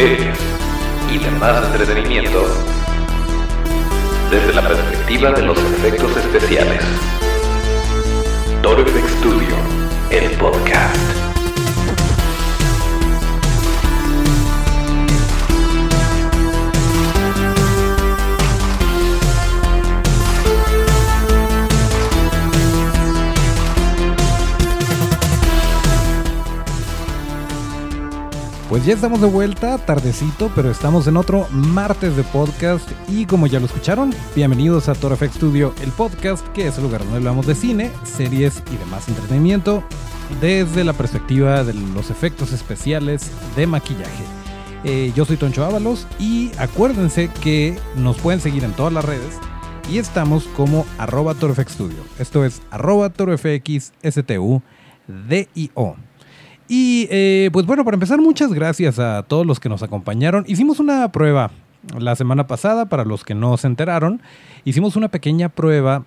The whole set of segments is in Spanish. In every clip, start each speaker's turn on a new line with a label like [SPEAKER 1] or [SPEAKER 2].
[SPEAKER 1] series y demás entretenimiento desde la perspectiva de los efectos especiales. Toro FX Studio, el podcast.
[SPEAKER 2] Pues ya estamos de vuelta, tardecito, pero estamos en otro martes de podcast y como ya lo escucharon, bienvenidos a Toro FX Studio, el podcast que es el lugar donde hablamos de cine, series y demás entretenimiento desde la perspectiva de los efectos especiales de maquillaje. Eh, yo soy Toncho Ábalos y acuérdense que nos pueden seguir en todas las redes y estamos como arroba Studio. Esto es arroba ToroFXSTU DIO. Y eh, pues bueno, para empezar, muchas gracias a todos los que nos acompañaron. Hicimos una prueba la semana pasada, para los que no se enteraron, hicimos una pequeña prueba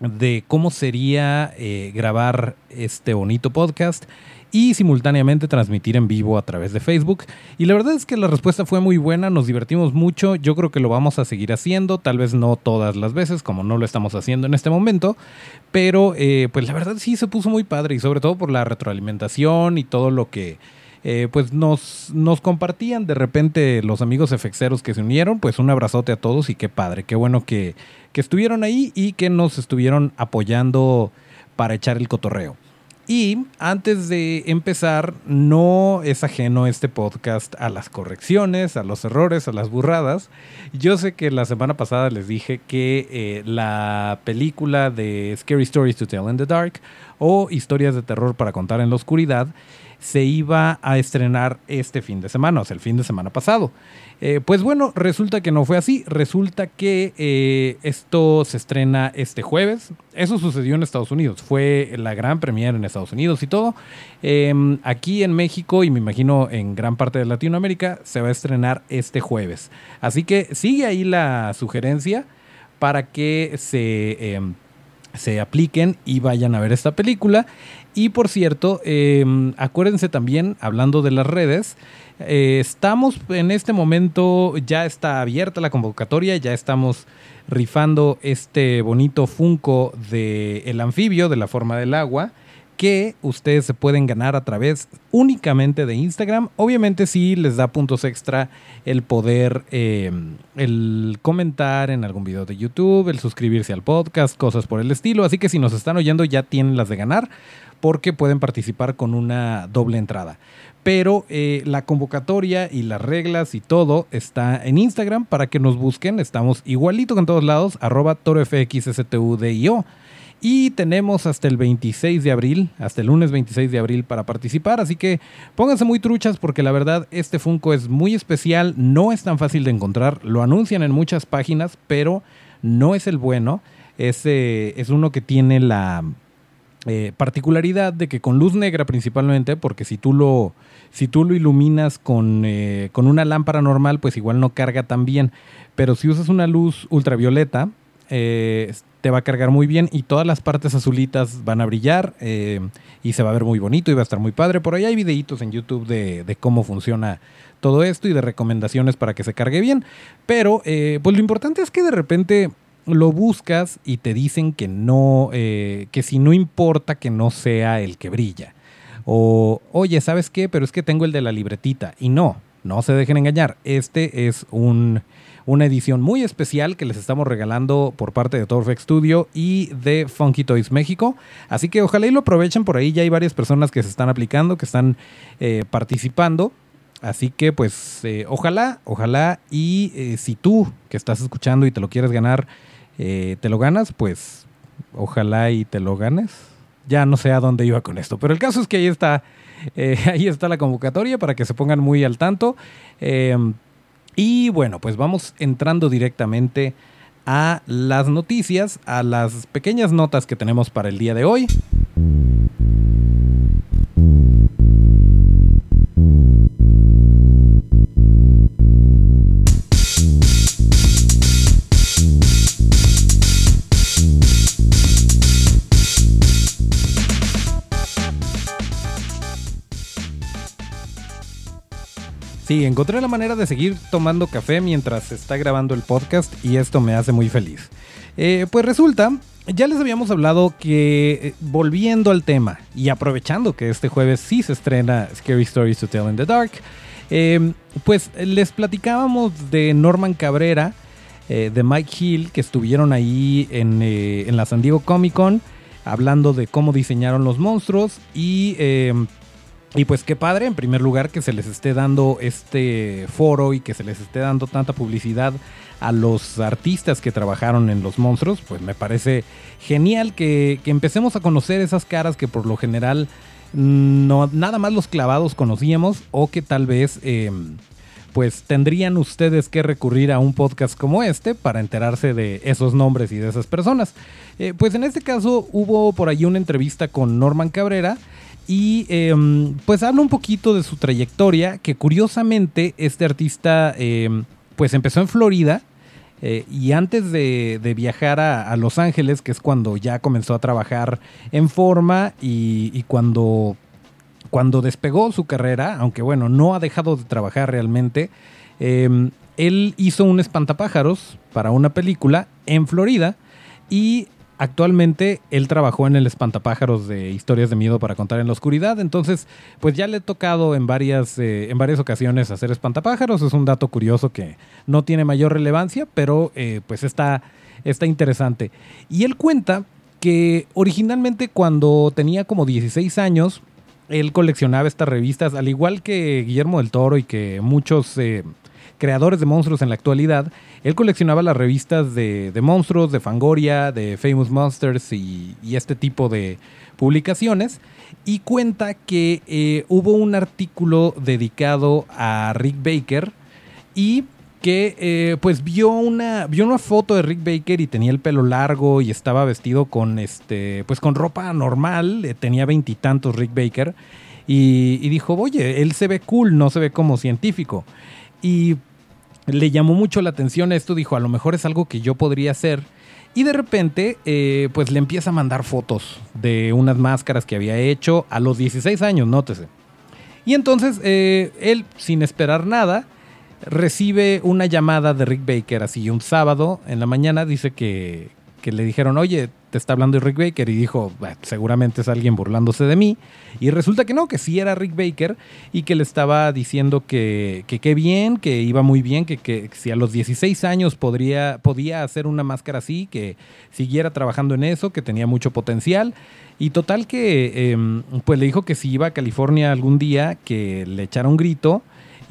[SPEAKER 2] de cómo sería eh, grabar este bonito podcast y simultáneamente transmitir en vivo a través de Facebook. Y la verdad es que la respuesta fue muy buena, nos divertimos mucho, yo creo que lo vamos a seguir haciendo, tal vez no todas las veces, como no lo estamos haciendo en este momento, pero eh, pues la verdad sí se puso muy padre y sobre todo por la retroalimentación y todo lo que... Eh, pues nos, nos compartían de repente los amigos efexeros que se unieron, pues un abrazote a todos y qué padre, qué bueno que, que estuvieron ahí y que nos estuvieron apoyando para echar el cotorreo. Y antes de empezar, no es ajeno este podcast a las correcciones, a los errores, a las burradas. Yo sé que la semana pasada les dije que eh, la película de Scary Stories to Tell in the Dark o Historias de Terror para Contar en la Oscuridad se iba a estrenar este fin de semana, o sea, el fin de semana pasado. Eh, pues bueno, resulta que no fue así. Resulta que eh, esto se estrena este jueves. Eso sucedió en Estados Unidos. Fue la gran premiere en Estados Unidos y todo. Em, aquí en México y me imagino en gran parte de Latinoamérica se va a estrenar este jueves. Así que sigue ahí la sugerencia para que se em, se apliquen y vayan a ver esta película. Y por cierto, em, acuérdense también, hablando de las redes, eh, estamos en este momento, ya está abierta la convocatoria, ya estamos rifando este bonito Funko de el anfibio de la forma del agua que ustedes se pueden ganar a través únicamente de Instagram. Obviamente sí les da puntos extra el poder, em, el comentar en algún video de YouTube, el suscribirse al podcast, cosas por el estilo. Así que si nos están oyendo ya tienen las de ganar porque pueden participar con una doble entrada. Pero eh, la convocatoria y las reglas y todo está en Instagram para que nos busquen. Estamos igualito en todos lados, torofxstudio. Y tenemos hasta el 26 de abril, hasta el lunes 26 de abril para participar. Así que pónganse muy truchas porque la verdad este Funko es muy especial, no es tan fácil de encontrar. Lo anuncian en muchas páginas, pero no es el bueno. Es, es uno que tiene la eh, particularidad de que con luz negra principalmente, porque si tú lo, si tú lo iluminas con, eh, con una lámpara normal, pues igual no carga tan bien. Pero si usas una luz ultravioleta, eh, te va a cargar muy bien y todas las partes azulitas van a brillar y se va a ver muy bonito y va a estar muy padre. Por ahí hay videitos en YouTube de, cómo funciona todo esto y de recomendaciones para que se cargue bien. Pero pues lo importante es que de repente lo buscas y te dicen que no, eh, que si no importa que no sea el que brilla. O, oye, ¿sabes qué? Pero es que tengo el de la libretita. Y no, no se dejen engañar. Este es un una edición muy especial que les estamos regalando por parte de Torfex Studio y de Funky Toys México. Así que ojalá y lo aprovechen por ahí. Ya hay varias personas que se están aplicando, que están eh, participando. Así que pues eh, ojalá, ojalá y eh, si tú que estás escuchando y te lo quieres ganar, te lo ganas, pues ojalá y te lo ganes. Ya no sé a dónde iba con esto, pero el caso es que ahí está, ahí está la convocatoria para que se pongan muy al tanto. Y bueno, pues vamos entrando directamente a las noticias, a las pequeñas notas que tenemos para el día de hoy. Sí, encontré la manera de seguir tomando café mientras se está grabando el podcast y esto me hace muy feliz. Eh, pues resulta, ya les habíamos hablado que eh, volviendo al tema y aprovechando que este jueves sí se estrena Scary Stories to Tell in the Dark, eh, pues les platicábamos de Norman Cabrera, de Mike Hill, que estuvieron ahí en, en, la San Diego Comic Con hablando de cómo diseñaron los monstruos y y pues qué padre, en primer lugar, que se les esté dando este foro y que se les esté dando tanta publicidad a los artistas que trabajaron en los monstruos. Pues me parece genial que, empecemos a conocer esas caras que por lo general no, nada más los clavados conocíamos o que tal vez em, pues tendrían ustedes que recurrir a un podcast como este para enterarse de esos nombres y de esas personas. Eh, pues en este caso hubo por ahí una entrevista con Norman Cabrera y em, pues habla un poquito de su trayectoria, que curiosamente este artista em, pues empezó en Florida eh, y antes de, viajar a, Los Ángeles, que es cuando ya comenzó a trabajar en forma y, cuando, cuando despegó su carrera, aunque bueno, no ha dejado de trabajar realmente, em, él hizo un espantapájaros para una película en Florida y Actualmente él trabajó en el espantapájaros de historias de miedo para contar en la oscuridad, entonces pues ya le he tocado en varias, eh, en varias ocasiones hacer espantapájaros, es un dato curioso que no tiene mayor relevancia, pero eh, pues está, está interesante. Y él cuenta que originalmente cuando tenía como 16 años, él coleccionaba estas revistas, al igual que Guillermo del Toro y que muchos eh, creadores de monstruos en la actualidad, él coleccionaba las revistas de, monstruos, de Fangoria, de Famous Monsters y, este tipo de publicaciones. Y cuenta que eh, hubo un artículo dedicado a Rick Baker y que eh, pues vio una, vio una foto de Rick Baker y tenía el pelo largo y estaba vestido con este pues con ropa normal, eh, tenía veintitantos Rick Baker y, y, dijo, oye, él se ve cool, no se ve como científico. Y le llamó mucho la atención esto, dijo, a lo mejor es algo que yo podría hacer. Y de repente, eh, pues le empieza a mandar fotos de unas máscaras que había hecho a los 16 años, nótese. Y entonces eh, él, sin esperar nada, recibe una llamada de Rick Baker, así un sábado en la mañana, dice que, que le dijeron, oye, te está hablando Rick Baker y dijo, seguramente es alguien burlándose de mí. Y resulta que no, que sí era Rick Baker y que le estaba diciendo que qué bien, que iba muy bien, que, que, si a los 16 años podría, podía hacer una máscara así, que siguiera trabajando en eso, que tenía mucho potencial. Y total que, em, pues le dijo que si iba a California algún día, que le echara un grito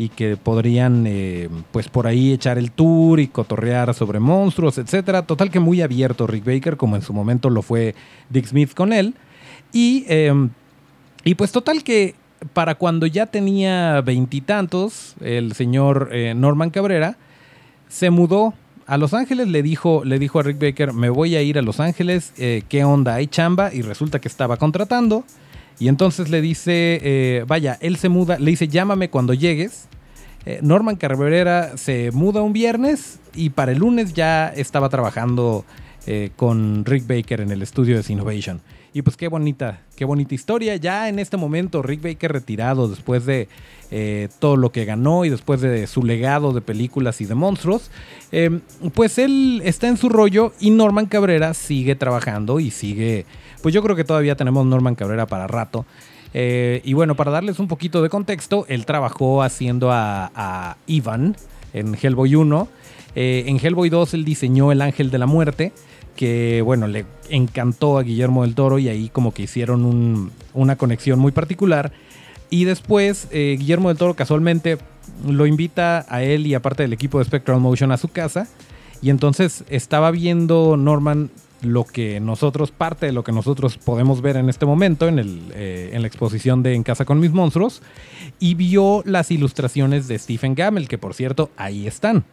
[SPEAKER 2] y que podrían eh, pues por ahí echar el tour y cotorrear sobre monstruos, etcétera. Total que muy abierto Rick Baker, como en su momento lo fue Dick Smith con él. Y, em, y pues total que para cuando ya tenía veintitantos, el señor eh, Norman Cabrera se mudó a Los Ángeles, le dijo, le dijo a Rick Baker, me voy a ir a Los Ángeles, eh, ¿qué onda? ¿Hay chamba? Y resulta que estaba contratando. Y entonces le dice, vaya, él se muda, le dice, llámame cuando llegues. Eh, Norman Cabrera se muda un viernes y para el lunes ya estaba trabajando eh, con Rick Baker en el estudio de Innovation. Y pues qué bonita, qué bonita historia. Ya en este momento Rick Baker retirado después de todo lo que ganó y después de su legado de películas y de monstruos, pues él está en su rollo y Norman Cabrera sigue trabajando y sigue pues yo creo que todavía tenemos Norman Cabrera para rato. Eh, y bueno, para darles un poquito de contexto, él trabajó haciendo a, Ivan en Hellboy 1. Eh, en Hellboy 2 él diseñó el Ángel de la Muerte, que bueno, le encantó a Guillermo del Toro y ahí como que hicieron una conexión muy particular. Y después eh, Guillermo del Toro casualmente lo invita a él y aparte del equipo de Spectral Motion a su casa. Y entonces estaba viendo Norman lo que nosotros, parte de lo que nosotros podemos ver en este momento en, el, eh, en la exposición de En Casa con mis monstruos, y vio las ilustraciones de Stephen Gamel, que por cierto, ahí están.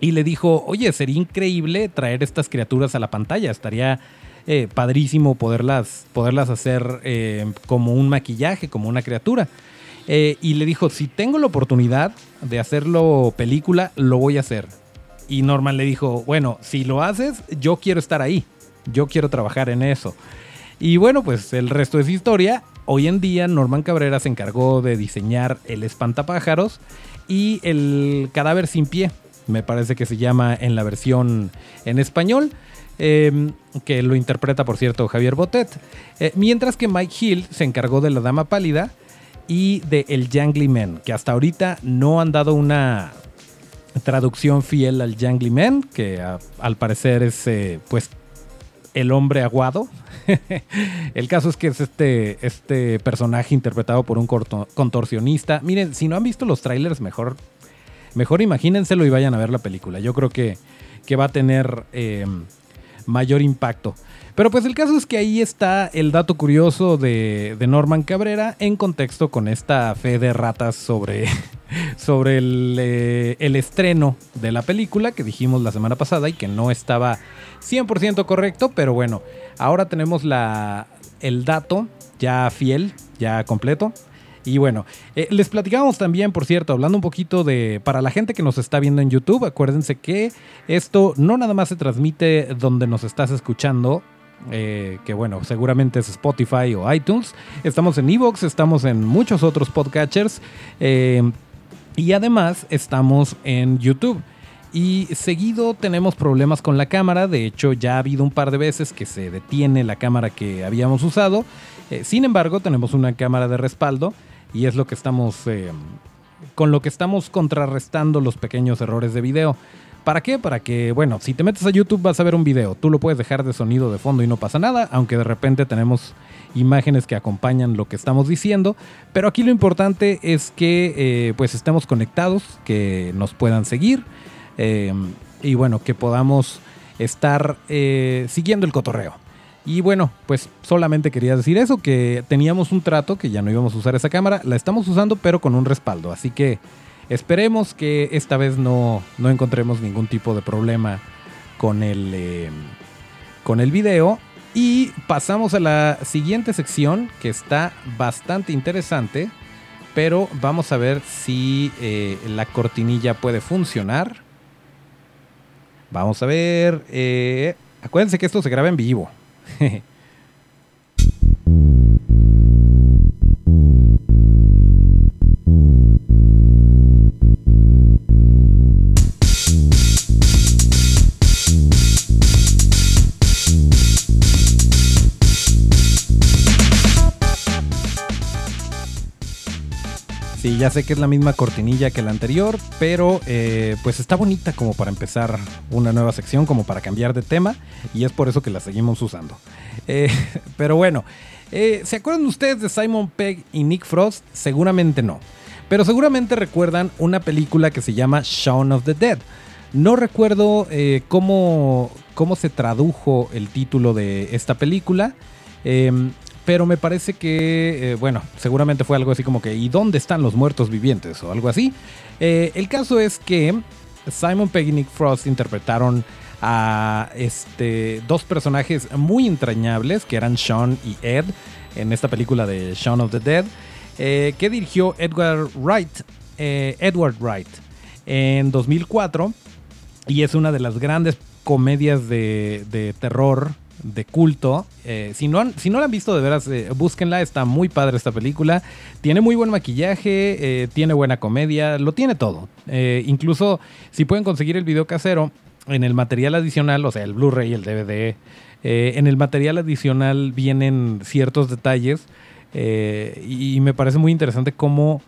[SPEAKER 2] Y le dijo, oye, sería increíble traer estas criaturas a la pantalla, estaría eh, padrísimo poderlas, poderlas hacer eh, como un maquillaje, como una criatura. y le dijo, si tengo la oportunidad de hacerlo película, lo voy a hacer y Norman le dijo, bueno, si lo haces, yo quiero estar ahí, yo quiero trabajar en eso. Y bueno, pues el resto es historia. Hoy en día Norman Cabrera se encargó de diseñar el espantapájaros y El cadáver sin pie, me parece que se llama en la versión en español. Em, que lo interpreta, por cierto, Javier Botet. Eh, mientras que Mike Hill se encargó de La Dama Pálida y de El Jangly Man, que hasta ahorita no han dado una traducción fiel al Jangly Man, que al parecer es eh, pues el hombre aguado. el caso es que es este, este personaje interpretado por un contorsionista. Miren, si no han visto los trailers, mejor, mejor imagínenselo y vayan a ver la película. Yo creo que, que va a tener em, mayor impacto. Pero pues el caso es que ahí está el dato curioso de, Norman Cabrera en contexto con esta fe de ratas sobre, sobre el, eh, el, estreno de la película que dijimos la semana pasada y que no estaba 100% correcto, pero bueno, ahora tenemos la, el dato ya fiel, ya completo. Y bueno, eh, les platicábamos también, por cierto, hablando un poquito de, para la gente que nos está viendo en YouTube, acuérdense que esto no nada más se transmite donde nos estás escuchando, eh, que bueno, seguramente es Spotify o iTunes, estamos en Evox, estamos en muchos otros podcatchers y además estamos en YouTube. Y seguido tenemos problemas con la cámara, de hecho ya ha habido un par de veces que se detiene la cámara que habíamos usado, sin embargo tenemos una cámara de respaldo y es lo que estamos eh, con lo que estamos contrarrestando los pequeños errores de video. ¿Para qué? Para que, bueno, si te metes a YouTube vas a ver un video. Tú lo puedes dejar de sonido de fondo y no pasa nada, aunque de repente tenemos imágenes que acompañan lo que estamos diciendo. Pero aquí lo importante es que eh, pues estemos conectados, que nos puedan seguir eh, y bueno, que podamos estar siguiendo el cotorreo. Y bueno, pues solamente quería decir eso, que teníamos un trato, que ya no íbamos a usar esa cámara, la estamos usando pero con un respaldo, así que esperemos que esta vez no, encontremos ningún tipo de problema con el, con el video. Y pasamos a la siguiente sección que está bastante interesante, pero vamos a ver si eh, la cortinilla puede funcionar. Vamos a ver. Eh, acuérdense que esto se graba en vivo. ya sé que es la misma cortinilla que la anterior, pero eh, pues está bonita como para empezar una nueva sección, como para cambiar de tema, y es por eso que la seguimos usando. Eh, pero bueno, eh, ¿se acuerdan ustedes de Simon Pegg y Nick Frost? Seguramente no. Pero seguramente recuerdan una película que se llama Shaun of the Dead. No recuerdo cómo, cómo se tradujo el título de esta película. Em, pero me parece que, eh, bueno, seguramente fue algo así como que, ¿y dónde están los muertos vivientes? o algo así. Eh, el caso es que Simon Pegg y Nick Frost interpretaron a este, dos personajes muy entrañables, que eran Sean y Ed, en esta película de Shaun of the Dead, eh, que dirigió Edward Wright, Edward Wright en 2004, y es una de las grandes comedias de, de terror de culto. Eh, si, no si no la han visto, de veras, eh, búsquenla. Está muy padre esta película. Tiene muy buen maquillaje, eh, tiene buena comedia, lo tiene todo. incluso si pueden conseguir el video casero en el material adicional, o sea, el Blu-ray, el DVD, en el material adicional vienen ciertos detalles. Y, me parece muy interesante cómo,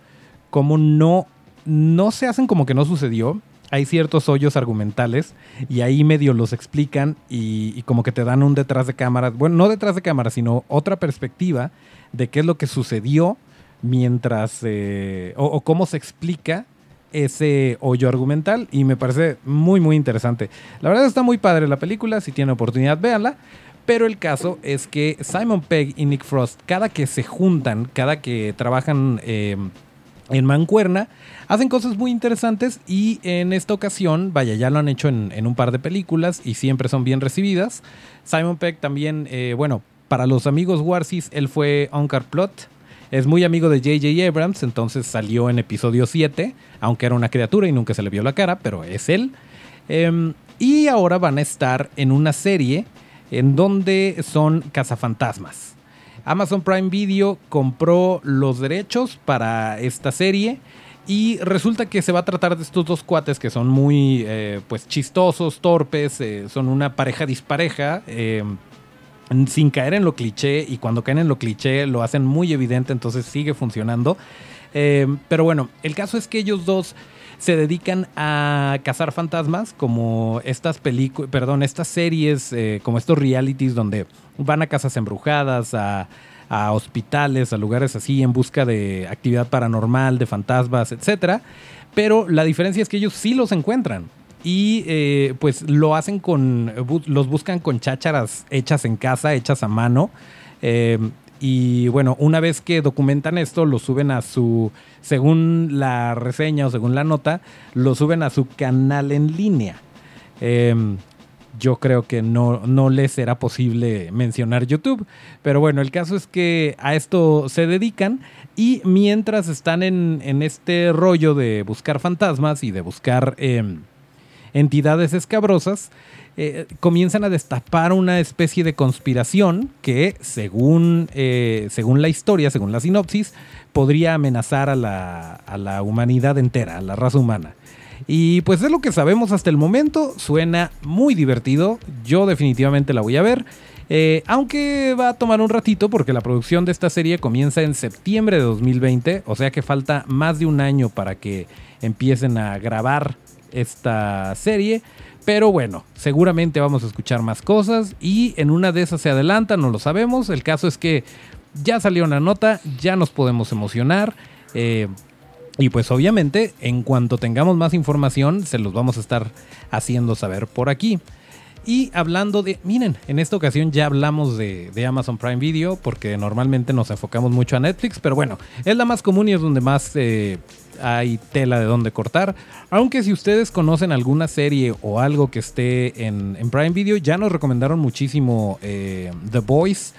[SPEAKER 2] cómo no, no se hacen como que no sucedió hay ciertos hoyos argumentales y ahí medio los explican y, como que te dan un detrás de cámara, bueno, no detrás de cámara, sino otra perspectiva de qué es lo que sucedió mientras, eh, o, cómo se explica ese hoyo argumental y me parece muy muy interesante. La verdad está muy padre la película, si tiene oportunidad véanla, pero el caso es que Simon Pegg y Nick Frost, cada que se juntan, cada que trabajan eh, en Mancuerna, hacen cosas muy interesantes y en esta ocasión, vaya, ya lo han hecho en, un par de películas y siempre son bien recibidas. Simon Peck también, eh, bueno, para los amigos Warsis, él fue Onkar Plot. Es muy amigo de J.J. Abrams, entonces salió en episodio 7, aunque era una criatura y nunca se le vio la cara, pero es él. Em, y ahora van a estar en una serie en donde son cazafantasmas. Amazon Prime Video compró los derechos para esta serie Y resulta que se va a tratar de estos dos cuates que son muy eh, pues chistosos, torpes, eh, son una pareja dispareja, eh, sin caer en lo cliché, y cuando caen en lo cliché lo hacen muy evidente, entonces sigue funcionando. Pero bueno, el caso es que ellos dos se dedican a cazar fantasmas, como estas películas, perdón, estas series, como estos realities donde van a casas embrujadas, a a hospitales, a lugares así en busca de actividad paranormal, de fantasmas, etc. Pero la diferencia es que ellos sí los encuentran. Y eh, pues lo hacen con, los buscan con chácharas hechas en casa, hechas a mano. Eh, y bueno, una vez que documentan esto, lo suben a su, según la reseña o según la nota, lo suben a su canal en línea. Eh, yo creo que no, no les será posible mencionar YouTube. Pero bueno, el caso es que a esto se dedican y mientras están en, este rollo de buscar fantasmas y de buscar em, entidades escabrosas, eh, comienzan a destapar una especie de conspiración que, según, eh, según la historia, según la sinopsis, podría amenazar a la, a la humanidad entera, a la raza humana. Y pues es lo que sabemos hasta el momento. Suena muy divertido. Yo definitivamente la voy a ver. Eh, aunque va a tomar un ratito porque la producción de esta serie comienza en septiembre de 2020. O sea que falta más de un año para que empiecen a grabar esta serie. Pero bueno, seguramente vamos a escuchar más cosas y en una de esas se adelanta, no lo sabemos. El caso es que ya salió una nota, ya nos podemos emocionar. Eh, y pues obviamente, en cuanto tengamos más información, se los vamos a estar haciendo saber por aquí. Y hablando de, miren, en esta ocasión ya hablamos de, Amazon Prime Video porque normalmente nos enfocamos mucho a Netflix, pero bueno, es la más común y es donde más eh, hay tela de donde cortar. Aunque si ustedes conocen alguna serie o algo que esté en, Prime Video, ya nos recomendaron muchísimo eh, The Voice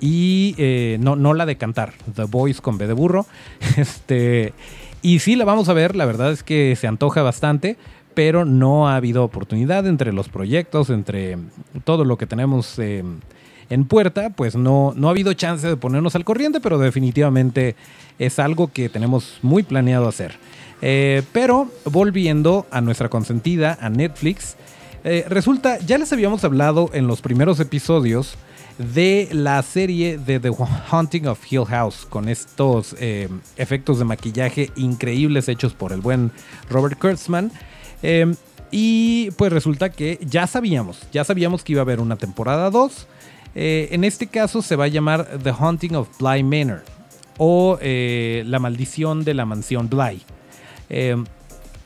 [SPEAKER 2] y eh, no, no la de cantar, The Voice con B de burro. Este. Y sí la vamos a ver, la verdad es que se antoja bastante, pero no ha habido oportunidad entre los proyectos, entre todo lo que tenemos eh, en puerta, pues no, no ha habido chance de ponernos al corriente, pero definitivamente es algo que tenemos muy planeado hacer. Eh, pero volviendo a nuestra consentida, a Netflix, eh, resulta, ya les habíamos hablado en los primeros episodios de la serie de The Haunting of Hill House, con estos eh, efectos de maquillaje increíbles hechos por el buen Robert Kurtzman. Em, y pues resulta que ya sabíamos, ya sabíamos que iba a haber una temporada 2. Eh, en este caso se va a llamar The Haunting of Bly Manor o eh, La maldición de la mansión Bly. Em,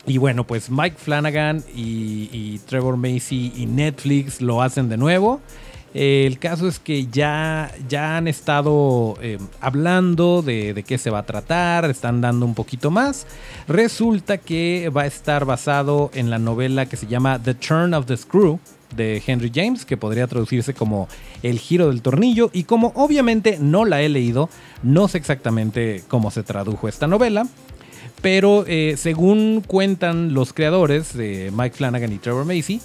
[SPEAKER 2] y bueno, pues Mike Flanagan y, Trevor Macy y Netflix lo hacen de nuevo el caso es que ya, ya han estado eh, hablando de, qué se va a tratar, están dando un poquito más. Resulta que va a estar basado en la novela que se llama The Turn of the Screw de Henry James, que podría traducirse como El giro del tornillo. Y como obviamente no la he leído, no sé exactamente cómo se tradujo esta novela. Pero eh, según cuentan los creadores de Mike Flanagan y Trevor Macy,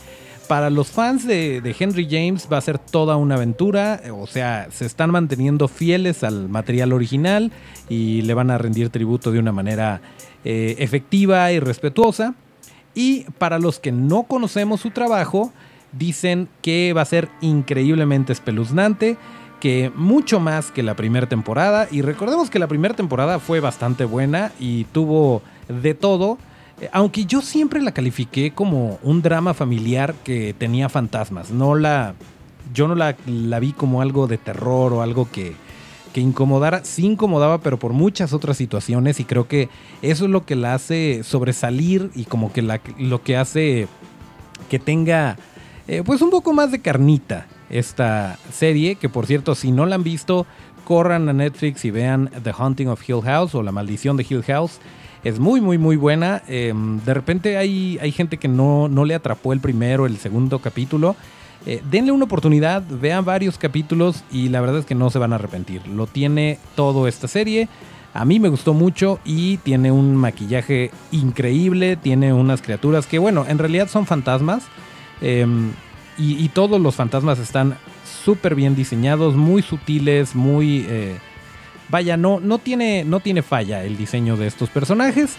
[SPEAKER 2] para los fans de, Henry James va a ser toda una aventura, o sea, se están manteniendo fieles al material original y le van a rendir tributo de una manera eh, efectiva y respetuosa. Y para los que no conocemos su trabajo, dicen que va a ser increíblemente espeluznante, que mucho más que la primera temporada. Y recordemos que la primera temporada fue bastante buena y tuvo de todo eh, aunque yo siempre la califiqué como un drama familiar que tenía fantasmas. No la. Yo no la, vi como algo de terror o algo que, que incomodara. Sí incomodaba, pero por muchas otras situaciones. Y creo que eso es lo que la hace sobresalir y como que la, lo que hace que tenga eh, pues un poco más de carnita esta serie. Que por cierto, si no la han visto, corran a Netflix y vean The Haunting of Hill House o La Maldición de Hill House. Es muy, muy, muy buena. Em, de repente hay, hay gente que no, no, le atrapó el primero, el segundo capítulo. Eh, denle una oportunidad, vean varios capítulos y la verdad es que no se van a arrepentir. Lo tiene todo esta serie. A mí me gustó mucho y tiene un maquillaje increíble. Tiene unas criaturas que, bueno, en realidad son fantasmas. Em, y, todos los fantasmas están súper bien diseñados, muy sutiles, muy... Eh, vaya, no, no, tiene, no tiene falla el diseño de estos personajes.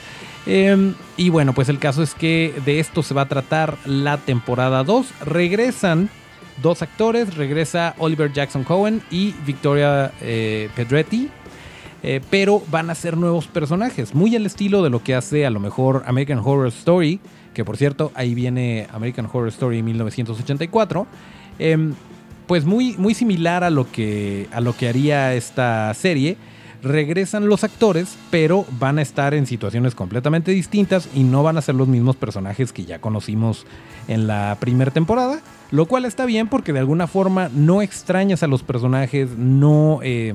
[SPEAKER 2] Em, y bueno, pues el caso es que de esto se va a tratar la temporada 2. Regresan dos actores, regresa Oliver Jackson Cohen y Victoria eh, Pedretti. Eh, pero van a ser nuevos personajes, muy al estilo de lo que hace a lo mejor American Horror Story, que por cierto ahí viene American Horror Story 1984, em, pues muy, muy similar a lo, que, a lo que haría esta serie. Regresan los actores, pero van a estar en situaciones completamente distintas y no van a ser los mismos personajes que ya conocimos en la primera temporada. Lo cual está bien porque de alguna forma no extrañas a los personajes, no, eh,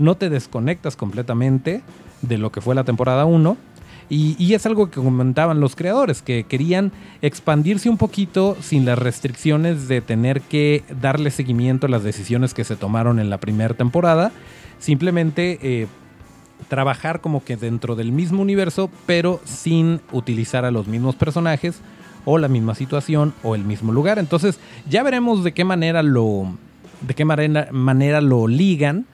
[SPEAKER 2] no te desconectas completamente de lo que fue la temporada 1 y, es algo que comentaban los creadores, que querían expandirse un poquito sin las restricciones de tener que darle seguimiento a las decisiones que se tomaron en la primera temporada. Simplemente eh, trabajar como que dentro del mismo universo, pero sin utilizar a los mismos personajes o la misma situación o el mismo lugar. Entonces ya veremos de qué manera lo, de qué manera, manera lo ligan.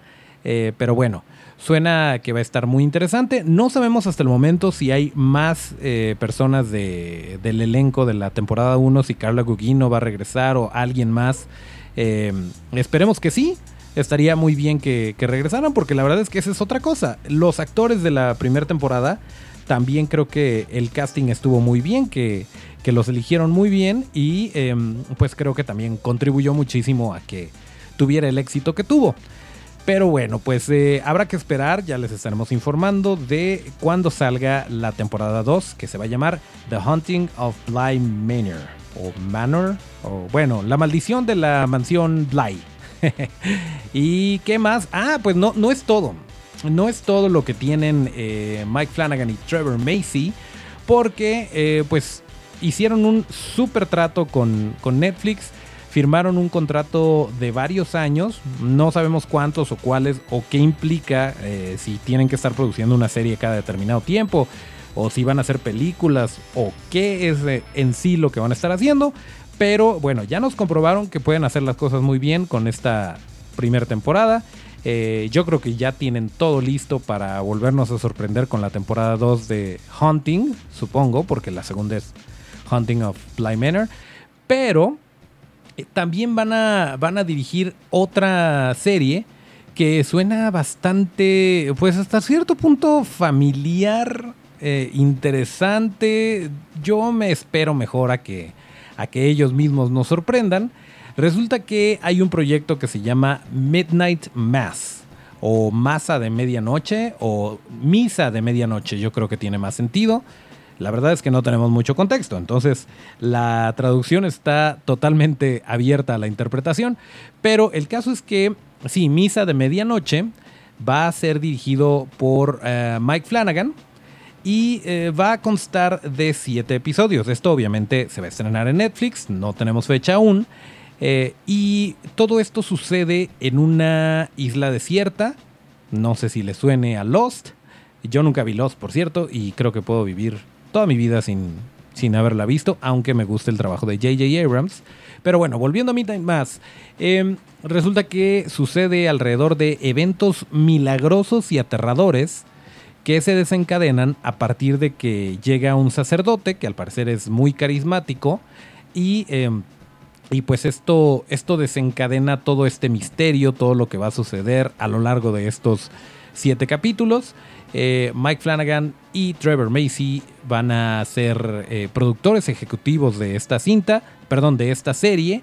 [SPEAKER 2] Eh, pero bueno, Suena que va a estar muy interesante. No sabemos hasta el momento si hay más eh, personas del elenco de la temporada 1, si Carla Gugino va a regresar o alguien más. Eh, esperemos que sí. Estaría muy bien que, regresaran porque la verdad es que esa es otra cosa. Los actores de la primera temporada también creo que el casting estuvo muy bien, que, los eligieron muy bien y em, pues creo que también contribuyó muchísimo a que tuviera el éxito que tuvo. Pero bueno, pues eh, habrá que esperar, ya les estaremos informando de cuándo salga la temporada 2, que se va a llamar The Hunting of Bly Manor, o Manor, o bueno, la maldición de la mansión Bly. ¿Y qué más? Ah, pues no, no es todo. No es todo lo que tienen eh, Mike Flanagan y Trevor Macy, porque eh, pues hicieron un super trato con, con Netflix firmaron un contrato de varios años, no sabemos cuántos o cuáles o qué implica eh, si tienen que estar produciendo una serie cada determinado tiempo o si van a hacer películas o qué es eh, en sí lo que van a estar haciendo. Pero bueno, ya nos comprobaron que pueden hacer las cosas muy bien con esta primera temporada. Eh, yo creo que ya tienen todo listo para volvernos a sorprender con la temporada 2 de Hunting, supongo, porque la segunda es Hunting of Bly Manor. Pero también van a, van a dirigir otra serie que suena bastante, pues hasta cierto punto familiar, eh, interesante. Yo me espero mejor a que, a que ellos mismos nos sorprendan. Resulta que hay un proyecto que se llama Midnight Mass, o Masa de Medianoche, o Misa de Medianoche, yo creo que tiene más sentido. La verdad es que no tenemos mucho contexto, entonces la traducción está totalmente abierta a la interpretación, pero el caso es que, sí, Misa de Medianoche va a ser dirigido por eh, Mike Flanagan y eh, va a constar de siete episodios. Esto obviamente se va a estrenar en Netflix, no tenemos fecha aún. Eh, y todo esto sucede en una isla desierta. No sé si le suene a Lost. Yo nunca vi Lost, por cierto, y creo que puedo vivir toda mi vida sin, sin haberla visto, aunque me guste el trabajo de J.J. Abrams. Pero bueno, volviendo a Midnight más, em, resulta que sucede alrededor de eventos milagrosos y aterradores que se desencadenan a partir de que llega un sacerdote, que al parecer es muy carismático, y, em, y pues esto, esto desencadena todo este misterio, todo lo que va a suceder a lo largo de estos siete capítulos. Eh, Mike Flanagan y Trevor Macy van a ser eh, productores ejecutivos de esta cinta, perdón, de esta serie.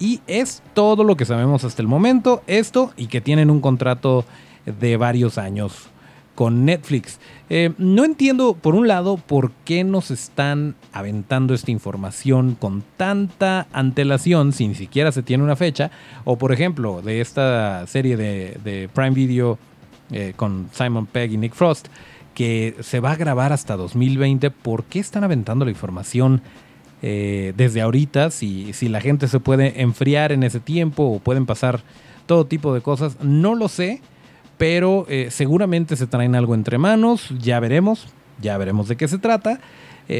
[SPEAKER 2] Y es todo lo que sabemos hasta el momento. Esto y que tienen un contrato de varios años con Netflix. Eh, no entiendo, por un lado, por qué nos están aventando esta información con tanta antelación, si ni siquiera se tiene una fecha. O, por ejemplo, de esta serie de, de Prime Video eh, con Simon Pegg y Nick Frost, que se va a grabar hasta 2020. ¿Por qué están aventando la información eh, desde ahorita? Si, si la gente se puede enfriar en ese tiempo o pueden pasar todo tipo de cosas, no lo sé, pero eh, seguramente se traen algo entre manos, ya veremos, ya veremos de qué se trata.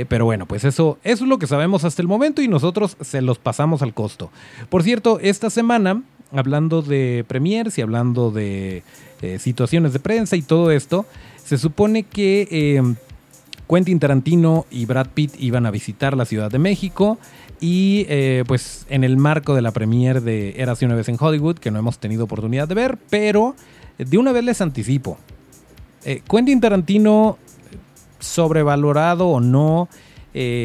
[SPEAKER 2] pero bueno, pues eso, eso es lo que sabemos hasta el momento y nosotros se los pasamos al costo. Por cierto, esta semana hablando de premiers y hablando de eh, situaciones de prensa y todo esto, se supone que eh, Quentin Tarantino y Brad Pitt iban a visitar la Ciudad de México y eh, pues en el marco de la premier de Eras una vez en Hollywood, que no hemos tenido oportunidad de ver, pero de una vez les anticipo. Quentin Tarantino, sobrevalorado o no,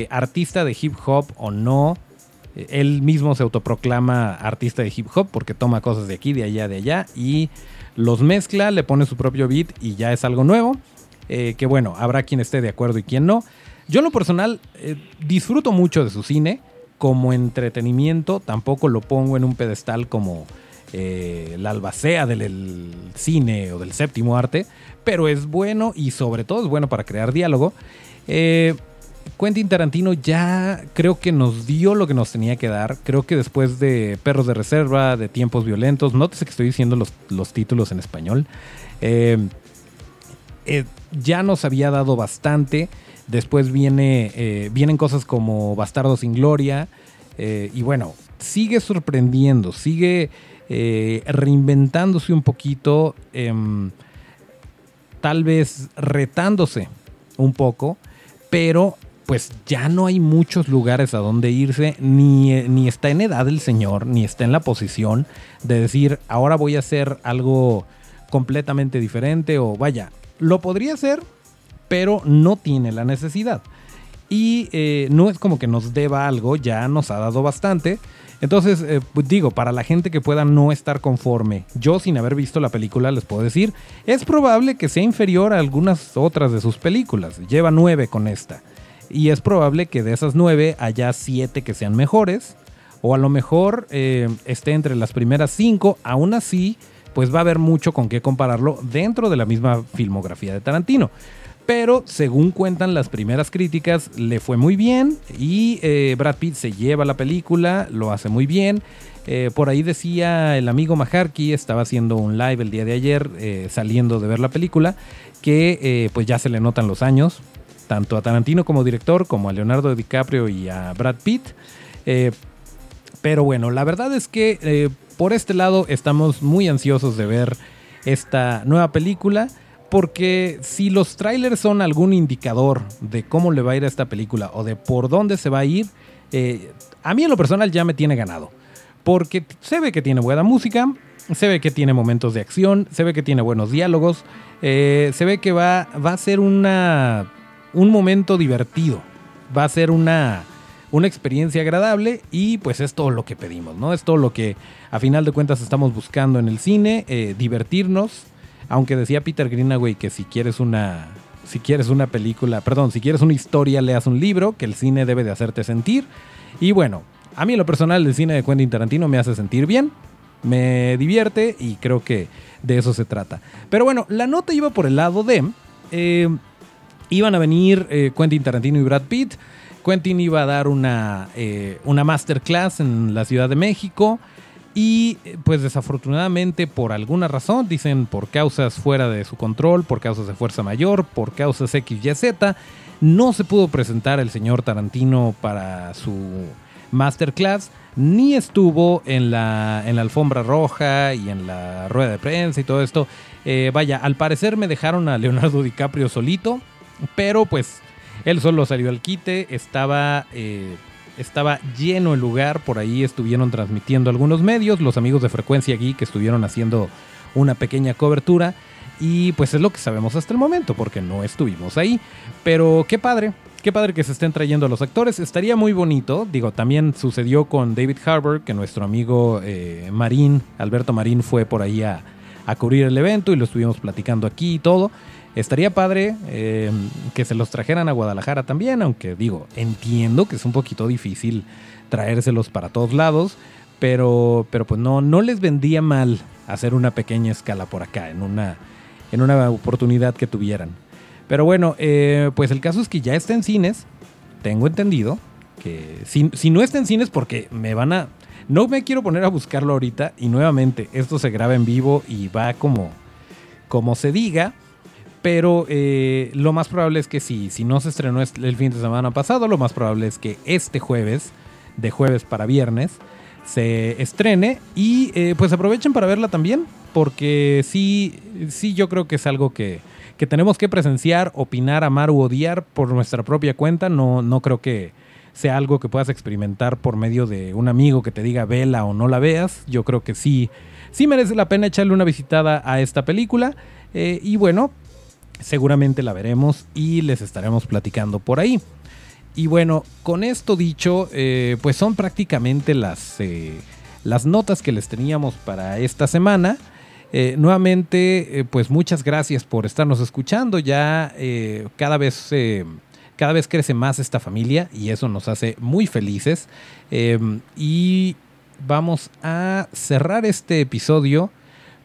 [SPEAKER 2] artista de hip hop o no, él mismo se autoproclama artista de hip hop porque toma cosas de aquí, de allá, de allá y los mezcla, le pone su propio beat y ya es algo nuevo. Eh, que bueno, habrá quien esté de acuerdo y quien no. Yo en lo personal eh, disfruto mucho de su cine como entretenimiento, tampoco lo pongo en un pedestal como eh, la albacea del cine o del séptimo arte, pero es bueno y sobre todo es bueno para crear diálogo. Quentin Tarantino ya creo que nos dio lo que nos tenía que dar. Creo que después de Perros de Reserva, de Tiempos Violentos, nótese que estoy diciendo los, títulos en español, eh, eh, ya nos había dado bastante. Después viene, eh, vienen cosas como Bastardo sin Gloria. y bueno, sigue sorprendiendo, sigue reinventándose un poquito, em, tal vez retándose un poco, pero pues ya no hay muchos lugares a donde irse, ni, ni, está en edad el señor, ni está en la posición de decir, ahora voy a hacer algo completamente diferente o vaya, lo podría hacer, pero no tiene la necesidad. Y eh, no es como que nos deba algo, ya nos ha dado bastante. Entonces, eh, pues digo, para la gente que pueda no estar conforme, yo sin haber visto la película les puedo decir, es probable que sea inferior a algunas otras de sus películas. Lleva nueve con esta. Y es probable que de esas nueve haya siete que sean mejores. O a lo mejor eh, esté entre las primeras cinco. Aún así, pues va a haber mucho con qué compararlo dentro de la misma filmografía de Tarantino. Pero según cuentan las primeras críticas, le fue muy bien y eh, Brad Pitt se lleva la película, lo hace muy bien. Eh, por ahí decía el amigo Maharky, estaba haciendo un live el día de ayer, saliendo de ver la película, que pues ya se le notan los años, tanto a Tarantino como director, como a Leonardo DiCaprio y a Brad Pitt. Eh, pero bueno, la verdad es que eh, por este lado estamos muy ansiosos de ver esta nueva película. Porque si los trailers son algún indicador de cómo le va a ir a esta película o de por dónde se va a ir, eh, a mí en lo personal ya me tiene ganado. Porque se ve que tiene buena música, se ve que tiene momentos de acción, se ve que tiene buenos diálogos, se ve que va, va a ser una un momento divertido. Va a ser una, una experiencia agradable y pues es todo lo que pedimos, ¿no? Es todo lo que a final de cuentas estamos buscando en el cine, eh, divertirnos. Aunque decía Peter Greenaway que si quieres una si quieres una película, perdón, si quieres una historia, leas un libro, que el cine debe de hacerte sentir. Y bueno, a mí en lo personal el cine de Quentin Tarantino me hace sentir bien, me divierte y creo que de eso se trata. Pero bueno, la nota iba por el lado de... Eh, Iban a venir eh, Quentin Tarantino y Brad Pitt. Quentin iba a dar una, eh, una masterclass en la Ciudad de México. Y eh, pues desafortunadamente por alguna razón, dicen por causas fuera de su control, por causas de fuerza mayor, por causas X, Y, Z, no se pudo presentar el señor Tarantino para su masterclass, ni estuvo en la, en la alfombra roja y en la rueda de prensa y todo esto. vaya, al parecer me dejaron a Leonardo DiCaprio solito. Pero pues él solo salió al quite, estaba, eh, estaba lleno el lugar, por ahí estuvieron transmitiendo algunos medios, los amigos de Frecuencia Geek estuvieron haciendo una pequeña cobertura y pues es lo que sabemos hasta el momento porque no estuvimos ahí. Pero qué padre, qué padre que se estén trayendo a los actores, estaría muy bonito, digo, también sucedió con David Harbour, que nuestro amigo eh, Marín, Alberto Marín fue por ahí a, a cubrir el evento y lo estuvimos platicando aquí y todo. Estaría padre eh, que se los trajeran a Guadalajara también, aunque digo, entiendo que es un poquito difícil traérselos para todos lados, pero, pero pues no, no les vendría mal hacer una pequeña escala por acá, en una, en una oportunidad que tuvieran. Pero bueno, eh, pues el caso es que ya está en cines, tengo entendido, que si, si no está en cines porque me van a... No me quiero poner a buscarlo ahorita y nuevamente esto se graba en vivo y va como, como se diga, pero eh, lo más probable es que si, si no se estrenó el fin de semana pasado, lo más probable es que este jueves, de jueves para viernes, se estrene y eh, pues aprovechen para verla también, porque sí, sí yo creo que es algo que, que tenemos que presenciar, opinar, amar u odiar por nuestra propia cuenta. No, no creo que sea algo que puedas experimentar por medio de un amigo que te diga vela o no la veas. Yo creo que sí, sí merece la pena echarle una visitada a esta película. Eh, y bueno, seguramente la veremos y les estaremos platicando por ahí. Y bueno, con esto dicho, eh, pues son prácticamente las, eh, las notas que les teníamos para esta semana. nuevamente, pues muchas gracias por estarnos escuchando. Ya cada vez cada vez crece más esta familia y eso nos hace muy felices. y vamos a cerrar este episodio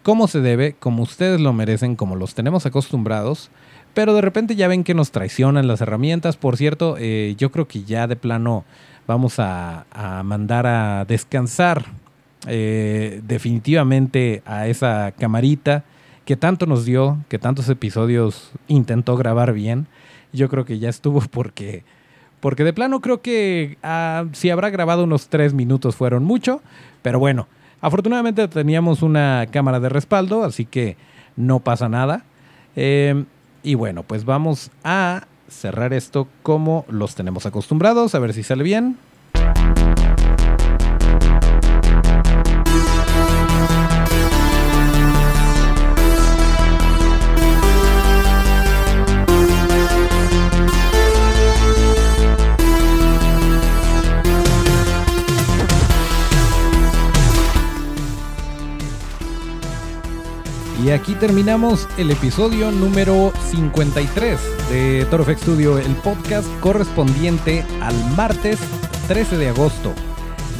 [SPEAKER 2] como se debe, como ustedes lo merecen, como los tenemos acostumbrados. Pero de repente ya ven que nos traicionan las herramientas. Por cierto, eh, yo creo que ya de plano vamos a, mandar a descansar eh, definitivamente a esa camarita que tanto nos dio, que tantos episodios intentó grabar bien. Yo creo que ya estuvo porque porque de plano creo que ah, si habrá grabado unos tres minutos fueron mucho. Pero bueno, afortunadamente teníamos una cámara de respaldo, así que no pasa nada. Eh, y bueno, pues vamos a cerrar esto como los tenemos acostumbrados, a ver si sale bien. Y aquí terminamos el episodio número 53 de Toro Studio, el podcast correspondiente al martes 13 de agosto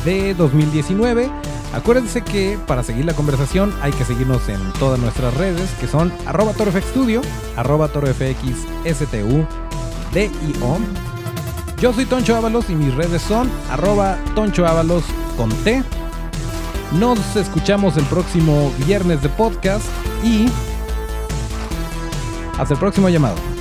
[SPEAKER 2] de 2019. Acuérdense que para seguir la conversación hay que seguirnos en todas nuestras redes, que son arroba torofxstudio, arroba torofxstu. Yo soy Toncho Ábalos y mis redes son arroba Toncho Ábalos con T. Nos escuchamos el próximo viernes de podcast y hasta el próximo llamado.